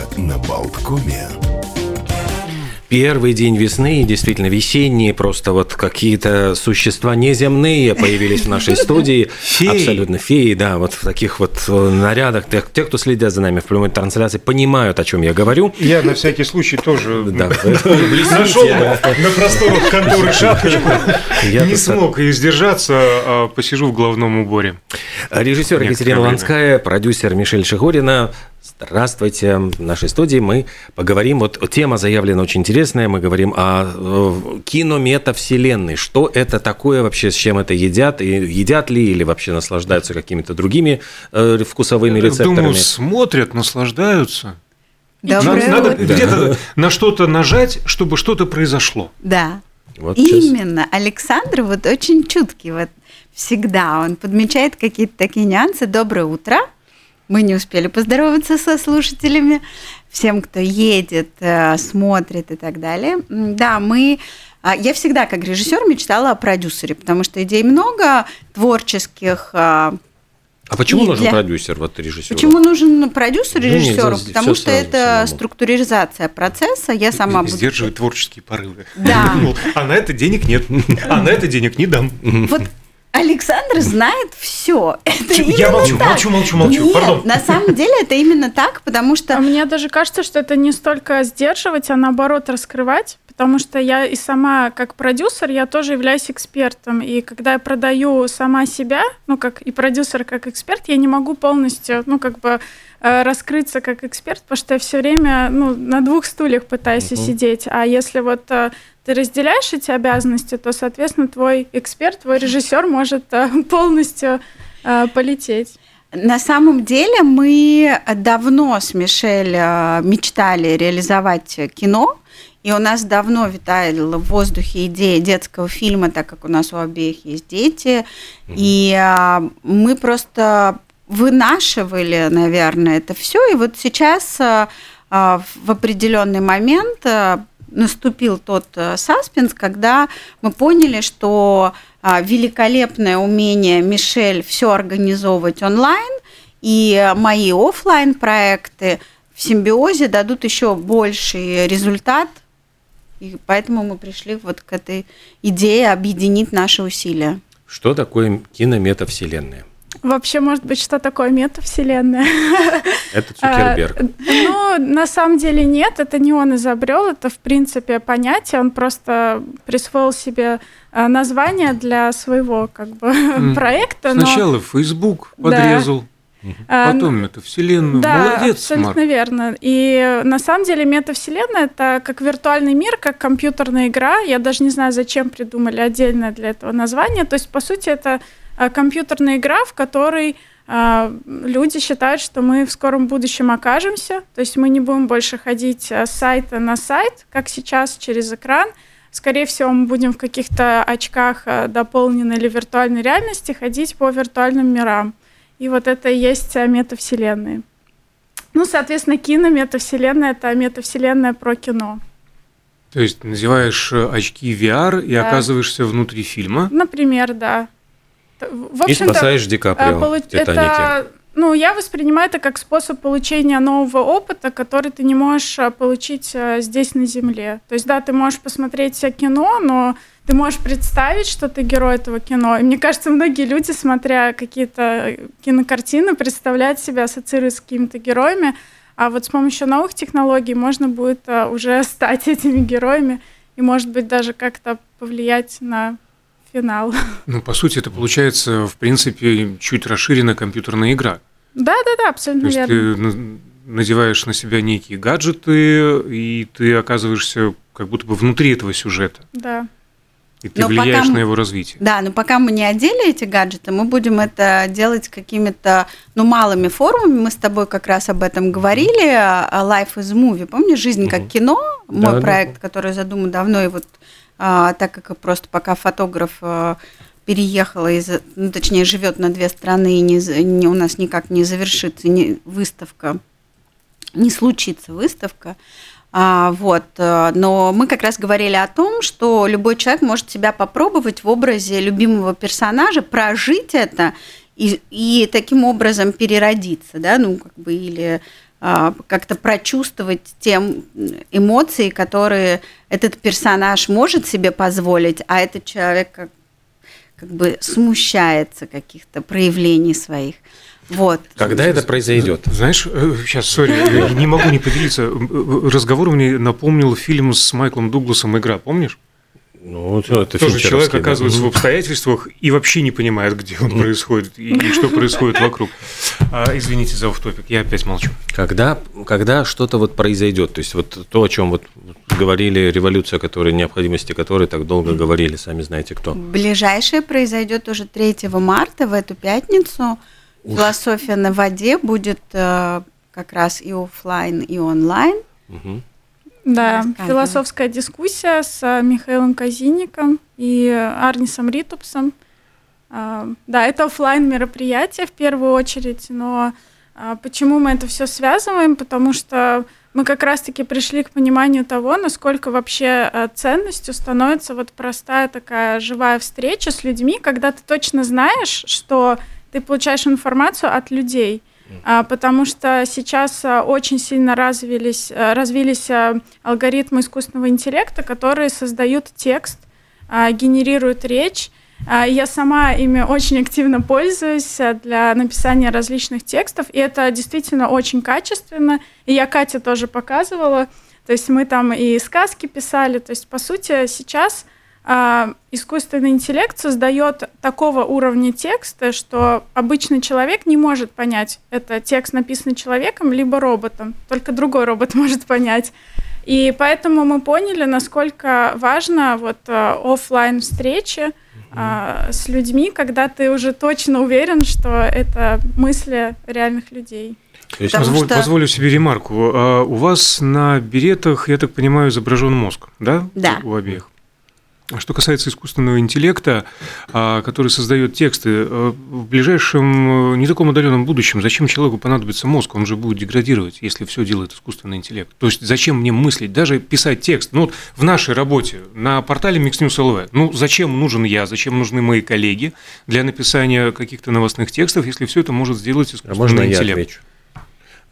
утро на Болткоме. Первый день весны, действительно весенние, просто вот какие-то существа неземные появились в нашей студии. Феи. Абсолютно феи, да, вот в таких вот э, нарядах. Те, кто следят за нами в прямой трансляции, понимают, о чем я говорю. Я на всякий случай тоже нашел на просторах конторы шапочку. Я Не смог и сдержаться, а посижу в головном уборе. Режиссер Екатерина. Ланская, продюсер Мишель Шигурина. Здравствуйте. В нашей студии мы поговорим, вот тема заявлена очень интересная, мы говорим о э, кинометавселенной. Что это такое вообще, с чем это едят, и едят ли, или вообще наслаждаются какими-то другими э, вкусовыми Я рецепторами. Думаю, смотрят, наслаждаются. Доброе Надо, надо где-то на что-то нажать, чтобы что-то произошло. Да. Вот сейчас. Именно. Александр вот очень чуткий. Вот всегда он подмечает какие-то такие нюансы. Доброе утро. Мы не успели поздороваться со слушателями. Всем, кто едет, э, смотрит и так далее. Да, мы... а, Я всегда, как режиссер, мечтала о продюсере, потому что идей много, творческих. а, А почему И нужен для- продюсер, вот режиссер? Почему нужен продюсер Ну, режиссеру? всё Потому что сразу это самому. структуризация процесса. Я сама буду... Сдерживает творческие порывы. Да. Ну, А на это денег нет. А на это денег не дам. Вот Александр знает все. Это Я именно молчу, так. молчу, молчу, молчу. Нет, Пардон. на самом деле это именно так, потому А что мне даже кажется, что это не столько сдерживать, а наоборот раскрывать, потому что я и сама как продюсер, я тоже являюсь экспертом, и когда я продаю сама себя, ну как и продюсер как эксперт, я не могу полностью, ну как бы э, раскрыться как эксперт, потому что я все время ну, на двух стульях пытаюсь Мгм. сидеть, а если вот э, ты разделяешь эти обязанности, то, соответственно, твой эксперт, твой режиссер может э, полностью полететь. На самом деле мы давно с Мишель э, мечтали реализовать кино, и у нас давно витала в воздухе идея детского фильма, так как у нас у обеих есть дети, и э, мы просто вынашивали, наверное, это все, и вот сейчас э, в определенный момент наступил тот саспенс, когда мы поняли, что великолепное умение Мишель все организовывать онлайн и мои оффлайн проекты в симбиозе дадут еще больший результат. И поэтому мы пришли вот к этой идее объединить наши усилия. Что такое кинометавселенная? Вообще, может быть, что такое метавселенная? Это Цукерберг. А, Ну, на самом деле нет, это не он изобрел, это, в принципе, понятие, он просто присвоил себе а, название для своего как бы проекта. но, Сначала Facebook Да. подрезал, а, потом это вселенную. да, Молодец, абсолютно Марк. верно. И на самом деле метавселенная это как виртуальный мир, как компьютерная игра. Я даже не знаю, зачем придумали отдельное для этого название. То есть, по сути, это компьютерная игра, в которой а, люди считают, что мы в скором будущем окажемся. То есть мы не будем больше ходить а, с сайта на сайт, как сейчас, через экран. Скорее всего, мы будем в каких-то очках дополненной или виртуальной реальности ходить по виртуальным мирам. И вот это и есть метавселенные. Ну, соответственно, кино, метавселенная – это метавселенная про кино. То есть надеваешь э, очки VR и Да. оказываешься внутри фильма. Например, да. В И общем-то, спасаешь Ди а, Каприо полу- в «Титанике». это, ну, я воспринимаю это как способ получения нового опыта, который ты не можешь а, получить а, здесь на Земле. То есть, да, ты можешь посмотреть а, кино, но ты можешь представить, что ты герой этого кино. И мне кажется, многие люди, смотря какие-то э, кинокартины, представляют себя, ассоциируют с какими-то героями. А вот с помощью новых технологий можно будет а, уже стать этими героями и, может быть, даже как-то повлиять на финал. Ну, по сути, это получается, в принципе, чуть расширенная компьютерная игра. Да, да, да, То абсолютно есть верно. ты на- надеваешь на себя некие гаджеты, и ты оказываешься как будто бы внутри этого сюжета. Да. И ты Но влияешь пока на его развитие. Да, но пока мы не одели эти гаджеты, мы будем это делать какими-то, ну, малыми формами. Мы с тобой как раз об этом говорили. а, Life is movie. Помнишь, «Жизнь как кино», мой Да, да. проект, который задуман давно, и вот а, так как просто пока фотограф а, переехала, из, ну, точнее, живет на две страны, и не, не- у нас никак не завершится не, выставка, не случится выставка, а, вот, э, но мы как раз говорили о том, что любой человек может себя попробовать в образе любимого персонажа, прожить это и, и таким образом переродиться, да, ну как бы или как-то прочувствовать те эмоции, которые этот персонаж может себе позволить, а этот человек как, как бы смущается каких-то проявлений своих. Вот. Когда это произойдет? Знаешь, сейчас, э, сори, не могу не поделиться. Разговор мне напомнил фильм с Майклом Дугласом «Игра», помнишь? Ну, это Тоже человек оказывается да. в обстоятельствах и вообще не понимает, где он происходит и, и что происходит вокруг. А, извините за офтопик, я опять молчу. Когда, когда что-то вот произойдет, то есть вот то, о чем вот говорили, революция, которой, необходимости которой так долго говорили, сами знаете кто. Ближайшее произойдет уже 3 марта, в эту пятницу. Уж. Философия на воде будет э, как раз и офлайн, и онлайн. Угу. Да, философская дискуссия с э, Михаилом Казинником и Арнисом Ритупсом. А, да, это офлайн мероприятие в первую очередь, но а, почему мы это все связываем? Потому что мы как раз-таки пришли к пониманию того, насколько вообще э, ценностью становится вот простая такая живая встреча с людьми, когда ты точно знаешь, что ты получаешь информацию от людей – потому что сейчас а, очень сильно развились, а, развились алгоритмы искусственного интеллекта, которые создают текст, генерируют речь. Я сама ими очень активно пользуюсь для написания различных текстов, и это действительно очень качественно. И я Кате тоже показывала. То есть мы там и сказки писали. То есть, по сути, сейчас а, искусственный интеллект создает такого уровня текста, что обычный человек не может понять, это текст написанный человеком либо роботом, только другой робот может понять. И поэтому мы поняли, насколько важно вот а, офлайн встречи а, с людьми, когда ты уже точно уверен, что это мысли реальных людей. есть, позволь, что... Позволю себе ремарку. у вас на беретах, я так понимаю, изображен мозг, да? Да. У обеих. Что касается искусственного интеллекта, а, который создает тексты, э, в ближайшем э, не таком отдаленном будущем, зачем человеку понадобится мозг? Он же будет деградировать, если все делает искусственный интеллект. То есть зачем мне мыслить, даже писать текст? Ну вот в нашей работе на портале Mix News LV, ну зачем нужен я, зачем нужны мои коллеги для написания каких-то новостных текстов, если все это может сделать а искусственный а можно интеллект? Я отвечу?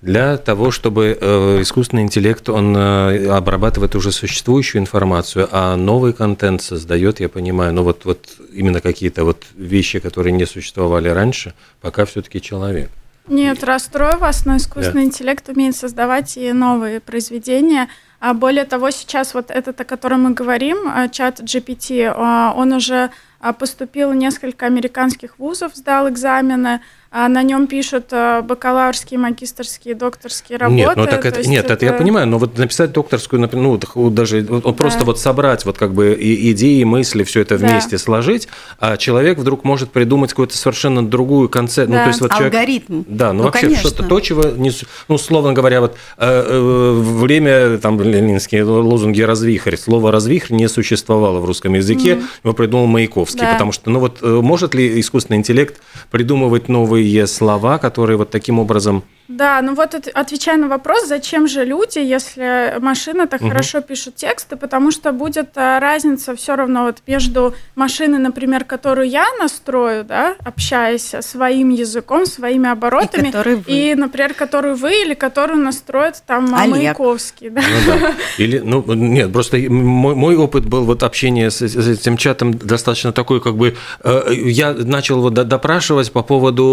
Для того, чтобы э, искусственный интеллект, он э, обрабатывает уже существующую информацию, а новый контент создает, я понимаю, но вот, вот именно какие-то вот вещи, которые не существовали раньше, пока все-таки человек. Нет, расстрою вас, но искусственный да. интеллект умеет создавать и новые произведения. А более того, сейчас вот этот, о котором мы говорим, э, чат GPT, он уже поступил в несколько американских вузов, сдал экзамены, а на нем пишут э, бакалаврские, магистрские, докторские работы. Нет, ну так это, нет, это... это я понимаю, но вот написать докторскую, ну даже вот, да. просто вот собрать вот как бы идеи, мысли, все это вместе да. сложить, а человек вдруг может придумать какую-то совершенно другую концепцию. Да. Ну, то есть вот Алгоритм. Человек, да, ну, ну вообще что-то то, чего, не, ну условно говоря, вот э, э, время, там ленинские лозунги «развихрь», слово «развихрь» не существовало в русском языке, mm. его придумал Маяковский, да. потому что, ну вот, может ли искусственный интеллект придумывать новые новые слова, которые вот таким образом да, ну вот отвечая на вопрос, зачем же люди, если машины так угу. хорошо пишут тексты, потому что будет а, разница все равно вот между машиной, например, которую я настрою, да, общаясь своим языком, своими оборотами, и, и например, которую вы или которую настроит там Олег. Маяковский, да. Ну, да. Или, ну, нет, просто мой, мой опыт был вот общение с, с этим чатом достаточно такой, как бы, э, я начал вот допрашивать по поводу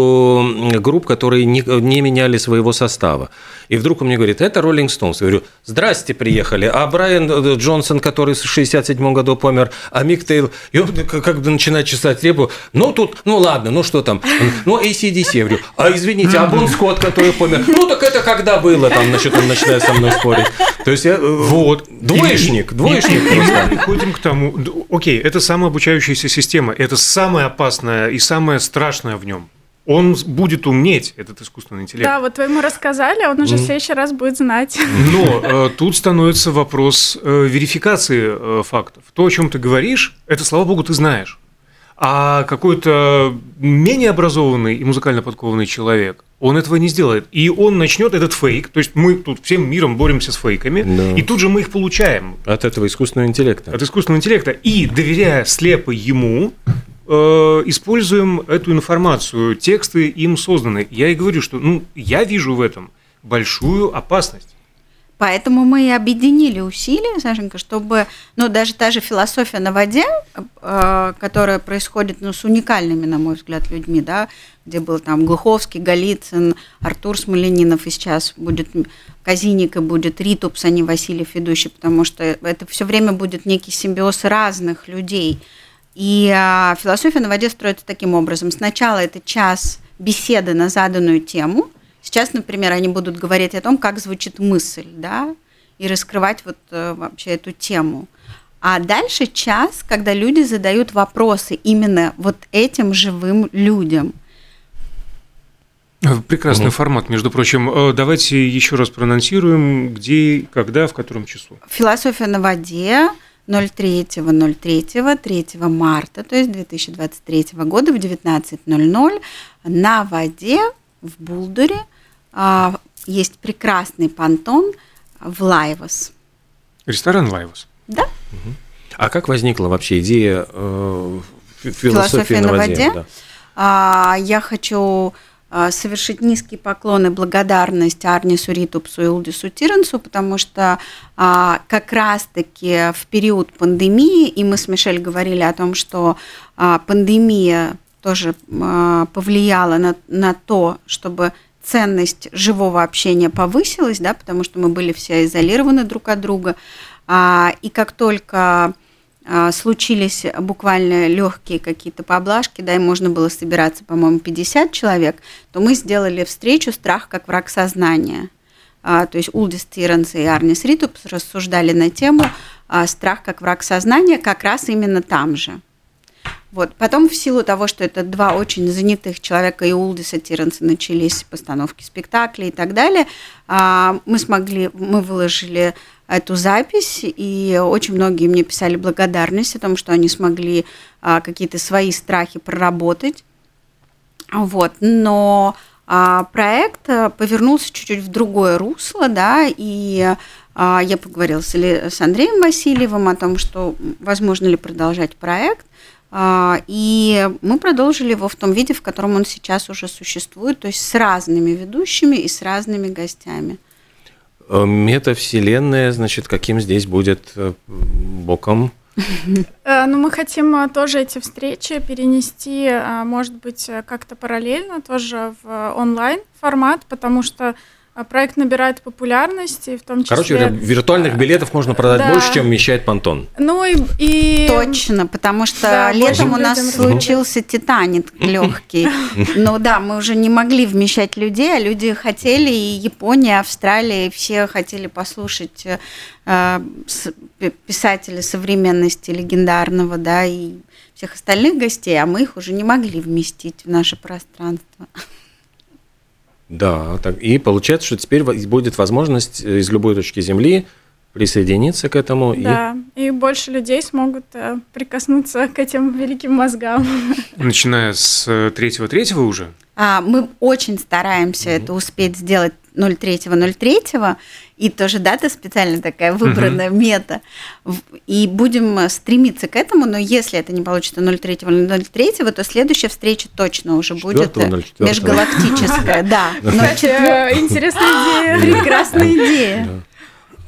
групп, которые не, не меняли своего состава. И вдруг он мне говорит, это Роллинг Стоунс. Я говорю, здрасте, приехали. А Брайан э, Джонсон, который в 67 году помер, а Мик Тейл, и он как бы начинает чесать репу. Ну, тут, ну ладно, ну что там? Ну, ACDC. Я говорю, а извините, а Бон Скотт, который помер? Ну, так это когда было? Там, значит, он начинает со мной спорить. То есть я, э, вот, двоечник, двоечник. И мы приходим к тому, окей, это самообучающаяся система, это самое опасное и самое страшное в нем он будет уметь, этот искусственный интеллект. Да, вот вы ему рассказали, он уже mm. в следующий раз будет знать. Но э, тут становится вопрос э, верификации э, фактов. То, о чем ты говоришь, это, слава богу, ты знаешь. А какой-то менее образованный и музыкально подкованный человек, он этого не сделает. И он начнет этот фейк, то есть мы тут всем миром боремся с фейками, да. и тут же мы их получаем. От этого искусственного интеллекта. От искусственного интеллекта. И доверяя слепо ему, используем эту информацию, тексты им созданы. Я и говорю, что ну, я вижу в этом большую опасность. Поэтому мы и объединили усилия, Сашенька, чтобы, ну, даже та же философия на воде, э, которая происходит, ну, с уникальными, на мой взгляд, людьми, да, где был там Глуховский, Голицын, Артур Смоленинов, и сейчас будет Казиник, и будет Ритупс, а не Васильев ведущий, потому что это все время будет некий симбиоз разных людей. И а, философия на воде строится таким образом. Сначала это час беседы на заданную тему – Сейчас, например, они будут говорить о том, как звучит мысль, да, и раскрывать вот э, вообще эту тему. А дальше час, когда люди задают вопросы именно вот этим живым людям. Прекрасный mm формат, между прочим. Э, давайте еще раз проанонсируем, где, когда, в котором часу. Философия на воде 03.03, 3 марта, то есть 2023 года в 19.00 на воде в Булдуре – а, есть прекрасный понтон в Лайвос. Ресторан Лайвос. Да. А как возникла вообще идея э, философии на, на воде? воде? Да. А, я хочу совершить низкий поклон и благодарность Арнису Ритупсу и Улдису Тиренсу, потому что а, как раз-таки в период пандемии, и мы с Мишель говорили о том, что а, пандемия тоже а, повлияла на, на то, чтобы ценность живого общения повысилась, да, потому что мы были все изолированы друг от друга. А, и как только а, случились буквально легкие какие-то поблажки, да, и можно было собираться, по-моему, 50 человек, то мы сделали встречу «Страх как враг сознания». А, то есть Улдис Тиренс и Арнис Ритупс рассуждали на тему «Страх как враг сознания» как раз именно там же. Вот. Потом, в силу того, что это два очень занятых человека, и Улдиса Тиренса начались постановки спектаклей и так далее, а, мы смогли, мы выложили эту запись, и очень многие мне писали благодарность о том, что они смогли а, какие-то свои страхи проработать. Вот. Но а, проект повернулся чуть-чуть в другое русло, да, и я поговорила с Андреем Васильевым о том, что возможно ли продолжать проект. А, и мы продолжили его в том виде, в котором он сейчас уже существует, то есть с разными ведущими и с разными гостями. Э, метавселенная, значит, каким здесь будет э, боком? Э, ну, мы хотим тоже эти встречи перенести, может быть, как-то параллельно тоже в онлайн формат, потому что а проект набирает популярность, и в том числе... Короче, виртуальных билетов можно продать да. больше, чем вмещает понтон. Ну и... и... Точно, потому что да, летом у нас случился Титаник легкий. Ну да, мы уже не могли вмещать людей, а люди хотели, и Япония, Австралия, все хотели послушать э, писателя современности легендарного, да, и всех остальных гостей, а мы их уже не могли вместить в наше пространство. Да, так, и получается, что теперь будет возможность э, из любой точки Земли присоединиться к этому. Да, и, и больше людей смогут э, прикоснуться к этим великим мозгам. Начиная с третьего-третьего уже? А, мы очень стараемся mm-hmm. это успеть сделать 03.03, и тоже дата специально такая выбранная, угу. мета. И будем стремиться к этому, но если это не получится 03.03, то следующая встреча точно уже будет межгалактическая. Да. Интересная идея. Прекрасная идея.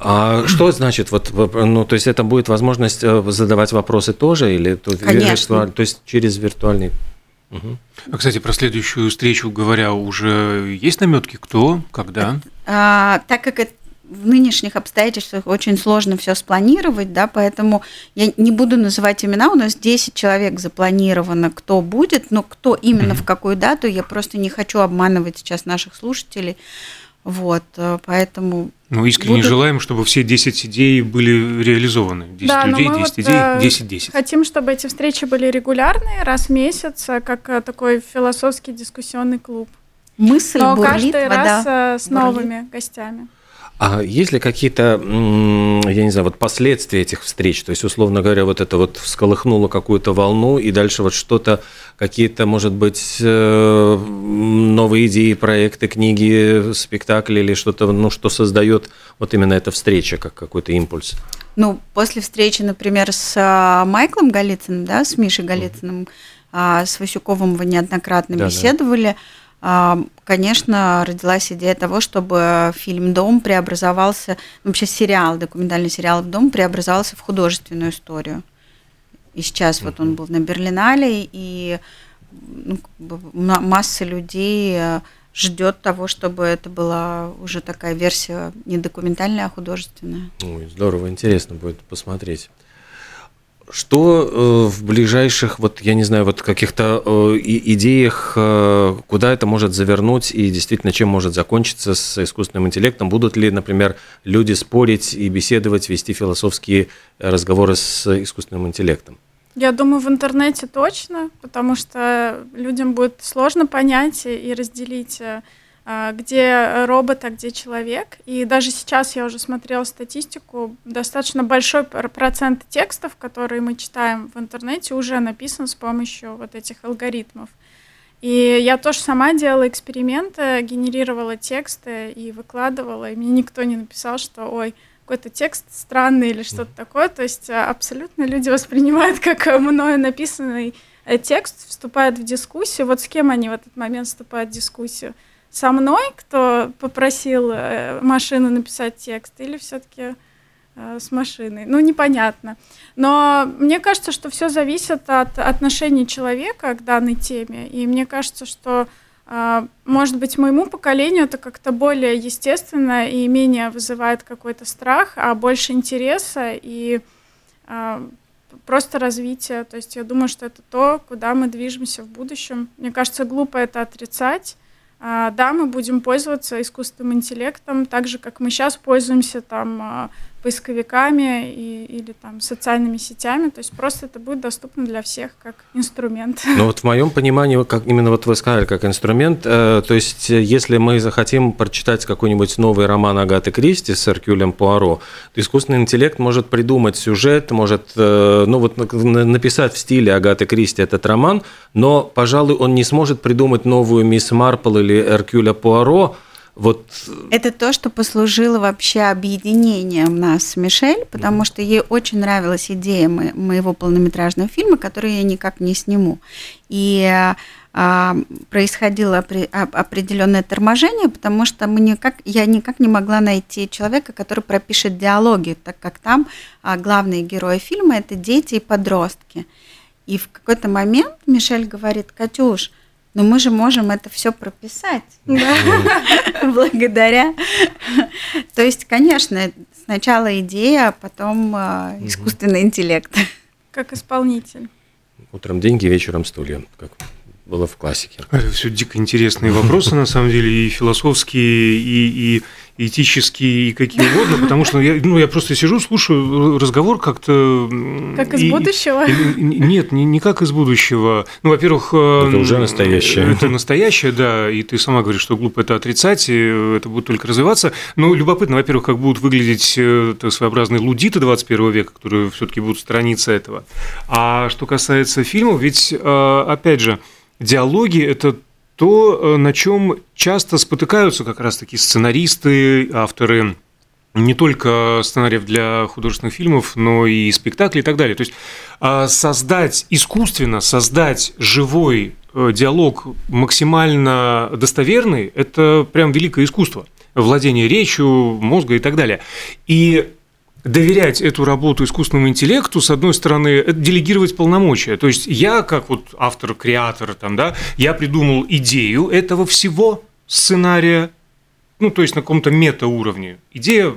А что значит, вот, ну, то есть это будет возможность э, задавать вопросы тоже, или то, Конечно. то есть через виртуальный Угу. А, кстати, про следующую встречу говоря, уже есть наметки, кто, когда? А, так как это в нынешних обстоятельствах очень сложно все спланировать, да, поэтому я не буду называть имена, у нас 10 человек запланировано, кто будет, но кто именно mm-hmm. в какую дату, я просто не хочу обманывать сейчас наших слушателей. Вот, э, поэтому... Ну, искренне будут... желаем, чтобы все 10 идей были реализованы. 10 да, людей, 10 вот идей, 10-10. Э, хотим, чтобы эти встречи были регулярные, раз в месяц, э, как такой философский дискуссионный клуб. Мысль Но бурлит, каждый вода раз с новыми бурлит. гостями. А есть ли какие-то, я не знаю, вот последствия этих встреч? То есть, условно говоря, вот это вот всколыхнуло какую-то волну, и дальше вот что-то, какие-то, может быть, э, новые идеи, проекты, книги, спектакли или что-то, ну, что создает вот именно эта встреча, как какой-то импульс? Ну, после встречи, например, с а, Майклом Голицыным, да, с Мишей Голицыным, mm-hmm. с Васюковым вы неоднократно да, беседовали. Да конечно, родилась идея того, чтобы фильм «Дом» преобразовался, вообще сериал, документальный сериал «Дом» преобразовался в художественную историю. И сейчас вот он был на Берлинале, и ну, масса людей э, ждет того, чтобы это была уже такая версия не документальная, а художественная. Ой, здорово, интересно будет посмотреть. Что э, в ближайших, вот я не знаю, вот каких-то э, идеях, э, куда это может завернуть и действительно чем может закончиться с искусственным интеллектом? Будут ли, например, люди спорить и беседовать, вести философские разговоры с искусственным интеллектом? Я думаю, в интернете точно, потому что людям будет сложно понять и разделить где робот, а где человек. И даже сейчас я уже смотрела статистику, достаточно большой процент текстов, которые мы читаем в интернете, уже написан с помощью вот этих алгоритмов. И я тоже сама делала эксперименты, генерировала тексты и выкладывала, и мне никто не написал, что ой, какой-то текст странный или что-то такое. То есть а, абсолютно люди воспринимают как мною написанный э, текст, вступают в дискуссию. Вот с кем они в этот момент вступают в дискуссию? Со мной, кто попросил э, машину написать текст, или все-таки э, с машиной. Ну, непонятно. Но мне кажется, что все зависит от отношения человека к данной теме. И мне кажется, что, э, может быть, моему поколению это как-то более естественно и менее вызывает какой-то страх, а больше интереса и просто развития. То есть я думаю, что это то, куда мы движемся в будущем. Мне кажется, глупо это отрицать. А, да, мы будем пользоваться искусственным интеллектом, так же, как мы сейчас пользуемся там а, поисковиками и, или там социальными сетями, то есть просто это будет доступно для всех как инструмент. Ну вот в моем понимании, как именно вот вы сказали, как инструмент, э, то есть э, если мы захотим прочитать какой-нибудь новый роман Агаты Кристи с Эркюлем Пуаро, то искусственный интеллект может придумать сюжет, может, э, ну вот написать в стиле Агаты Кристи этот роман, но, пожалуй, он не сможет придумать новую Мисс Марпл или Эркюля Пуаро, вот... Это то, что послужило вообще объединением нас с Мишель, потому mm что ей очень нравилась идея моего полнометражного фильма, который я никак не сниму. И а, происходило определенное торможение, потому что мы никак, я никак не могла найти человека, который пропишет диалоги, так как там а, главные герои фильма это дети и подростки. И в какой-то момент Мишель говорит, Катюш, но мы же можем это все прописать благодаря. То есть, конечно, сначала идея, а потом а, искусственный интеллект. Как исполнитель. Утром деньги, вечером стулья, как было в классике. Это все дико интересные вопросы, на самом деле, и философские, и, и этические и какие угодно, потому что я, ну, я просто сижу, слушаю разговор как-то... Как из и, будущего? И, нет, не, не как из будущего. Ну, во-первых... Это уже настоящее. Это настоящее, да, и ты сама говоришь, что глупо это отрицать, и это будет только развиваться. Но любопытно, во-первых, как будут выглядеть э, так, своеобразные лудиты 21 века, которые все таки будут страницы этого. А что касается фильмов, ведь, э, опять же, диалоги – это то, э, на чем часто спотыкаются как раз-таки сценаристы, авторы не только сценариев для художественных фильмов, но и спектаклей и так далее. То есть а, создать искусственно, создать живой э, диалог максимально достоверный – это прям великое искусство владение речью, мозга и так далее. И доверять эту работу искусственному интеллекту, с одной стороны, это делегировать полномочия. То есть я, как вот автор, креатор, там, да, я придумал идею этого всего сценария, ну, то есть на каком-то метауровне. Идея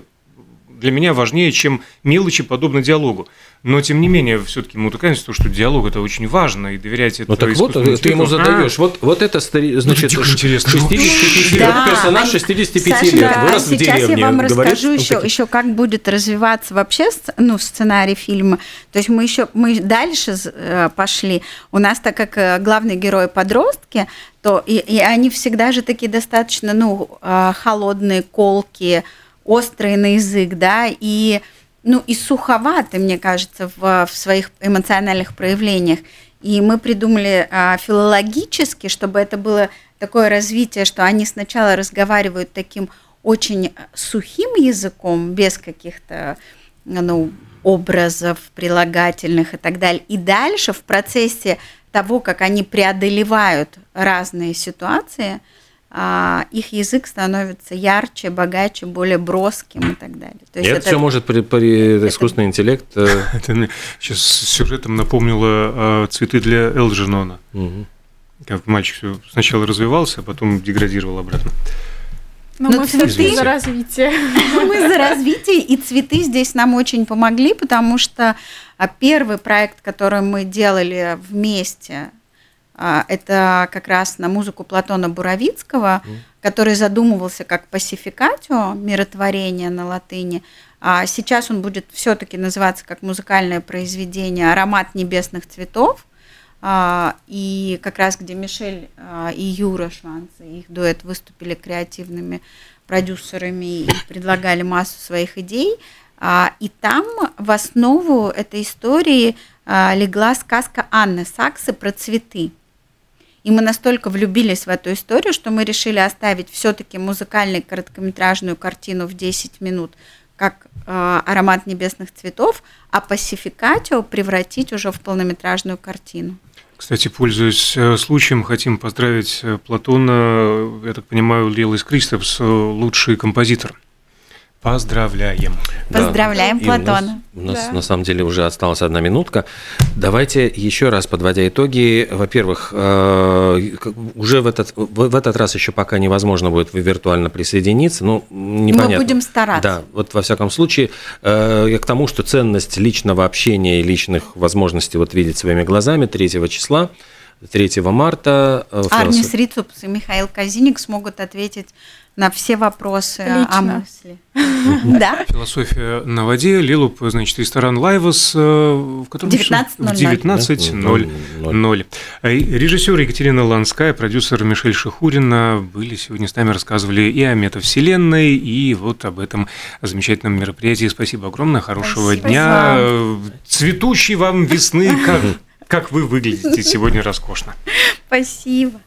для меня важнее, чем мелочи, подобно диалогу. Но, тем не менее, все-таки мы утыкаемся в то, что диалог – это очень важно, и доверять это Ну, так вот, ты ему задаешь. А? Вот, вот это, значит, ну, 65 лет, персонаж 65 лет, вырос в деревне. Сейчас я вам расскажу еще, еще, как будет развиваться вообще ну, сценарий фильма. То есть мы еще мы дальше э, пошли. У нас, так как э, главный герой подростки, то и, и они всегда же такие достаточно, ну, э, холодные, колки, острые на язык, да, и ну и суховаты, мне кажется, в, в своих эмоциональных проявлениях. И мы придумали а, филологически, чтобы это было такое развитие, что они сначала разговаривают таким очень сухим языком, без каких-то ну, образов, прилагательных и так далее. И дальше в процессе того, как они преодолевают разные ситуации – их язык становится ярче, богаче, более броским и так далее. То есть это, это все может при, при это... искусственный интеллект. Э, это сейчас сюжетом напомнило а, цветы для Элджернона. Угу. Как мальчик сначала развивался, а потом деградировал обратно. Но, Но мы цветы за развитие. Мы за развитие, и цветы здесь нам очень помогли, потому что первый проект, который мы делали вместе, а, это как раз на музыку Платона Буровицкого, mm. который задумывался как пасификатио, миротворение на латыни. А сейчас он будет все-таки называться как музыкальное произведение «Аромат небесных цветов». А, и как раз где Мишель а, и Юра Шванцы, их дуэт, выступили креативными продюсерами и предлагали массу своих идей. И там в основу этой истории легла сказка Анны Саксы про цветы. И мы настолько влюбились в эту историю, что мы решили оставить все-таки музыкальную короткометражную картину в 10 минут, как э, аромат небесных цветов, а пасификатио превратить уже в полнометражную картину. Кстати, пользуясь э, случаем, хотим поздравить э, Платона, я так понимаю, Лилис Кристопс, э, лучший композитор. Поздравляем. Поздравляем да. Платона. У нас, у нас да. на самом деле уже осталась одна минутка. Давайте еще раз подводя итоги. Во-первых, э, уже в этот, в этот раз еще пока невозможно будет виртуально присоединиться. Ну, непонятно. Мы будем стараться. Да, вот во всяком случае, э, я к тому, что ценность личного общения и личных возможностей вот видеть своими глазами 3 числа 3 марта. Э, Арнис Рицупс и Михаил Казиник смогут ответить на все вопросы Лично. о мысли. Да. Философия на воде, Лилуп, значит, ресторан Лайвас, э, в котором 19.00. Режиссер Екатерина Ланская, продюсер Мишель Шихурина были сегодня с нами, рассказывали и о метавселенной, и вот об этом замечательном мероприятии. Спасибо огромное, хорошего дня, цветущей вам весны, как, как вы выглядите сегодня роскошно. Спасибо.